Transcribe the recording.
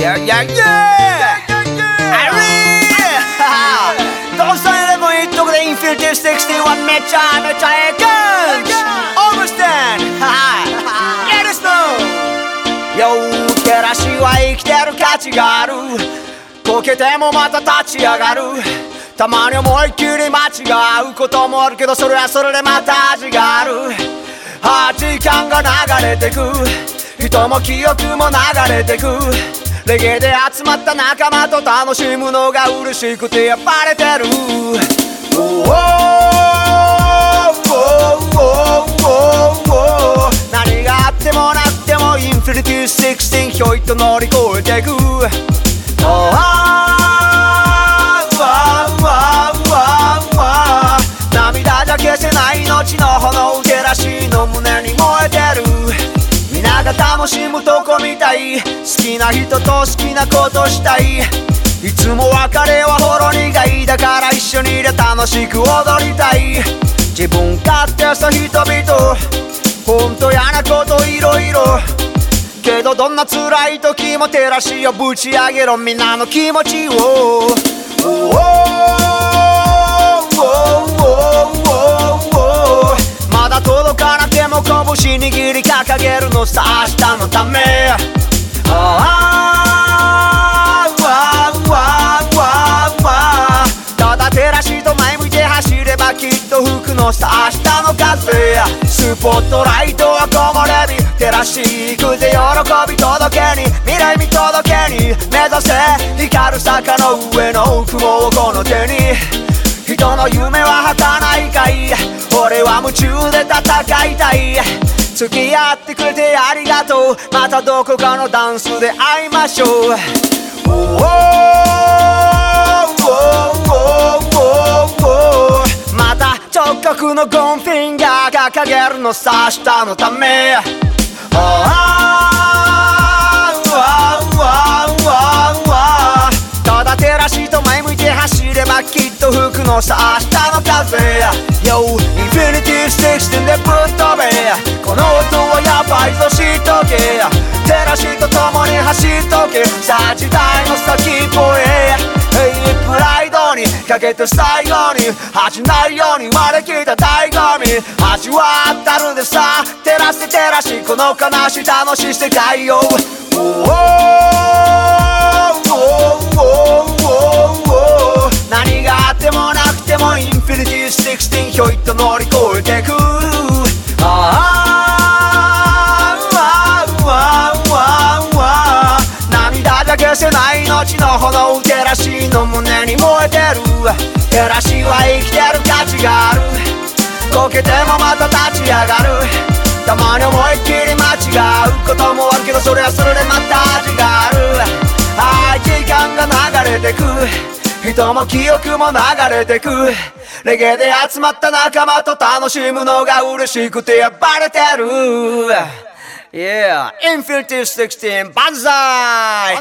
Yeah, yeah, yeah! Irene! どうしたらもいいとこでインフィニティ61めちゃめちゃええ感じ Overstand! Let us know! よ照らしは生きてる価値があるこけてもまた立ち上がるたまに思いっきり間違うこともあるけどそれはそれでまた味があるあ時間が流れてく人も記憶も流れてくレゲエで集まった仲間と楽しむのが嬉しくてやっぱれてる Oh, oh, oh, 何があってもなくてもインフィニティ16ひょいと乗り越えてく涙じゃ消せない命の炎照らしの胸に燃えてる楽しむとこみたい。好きな人と好きなことしたい。いつも別れはほろ苦い。だから一緒にいれ楽しく踊りたい。自分勝手さ人々。ほんと嫌なこといろいろ。けどどんな辛い時も照らしを。ぶち上げろみんなの気持ちを。Oh, oh, oh, oh, oh まだ届かなくても拳握り掲げるのさ。スポットライトは木漏れ日照らし行くぜ喜び届けに未来見届けに目指せ光る坂の上の雲をこの手に人の夢は儚いかい俺は夢中で戦いたい付き合ってくれてありがとうまたどこかのダンスで会いましょう直角のゴンフィンガー掲げるのさ明日のため。Oh, ah, ah, ah, ah, ah ただ照らしと前向いて走ればきっと吹くのさ明日の風 Yo インフィニティ16でぶっ飛べこの音はやばいぞ知っとけ照らしと共に走っとけさあ時代の先っぽへかけて最後に恥じないように割れ切った醍醐味味わったるんでさ。照らして照らしこの悲しい楽しい世界を Oh, oh, oh, oh, oh, oh 何があってもなくてもインフィニティ16ひょいっと乗り越えてく。あーあーあーあーあー涙じゃ消せない命の炎照らしの胸に燃えてる照らしは生きてる価値がある。こけてもまた立ち上がる。たまに思いっきり間違うこともあるけどそれはそれでまた味がある。あ時間が流れてく。人も記憶も流れてく。レゲエで集まった仲間と楽しむのが嬉しくてやっぱれてる。Yeah, Infinity 16万歳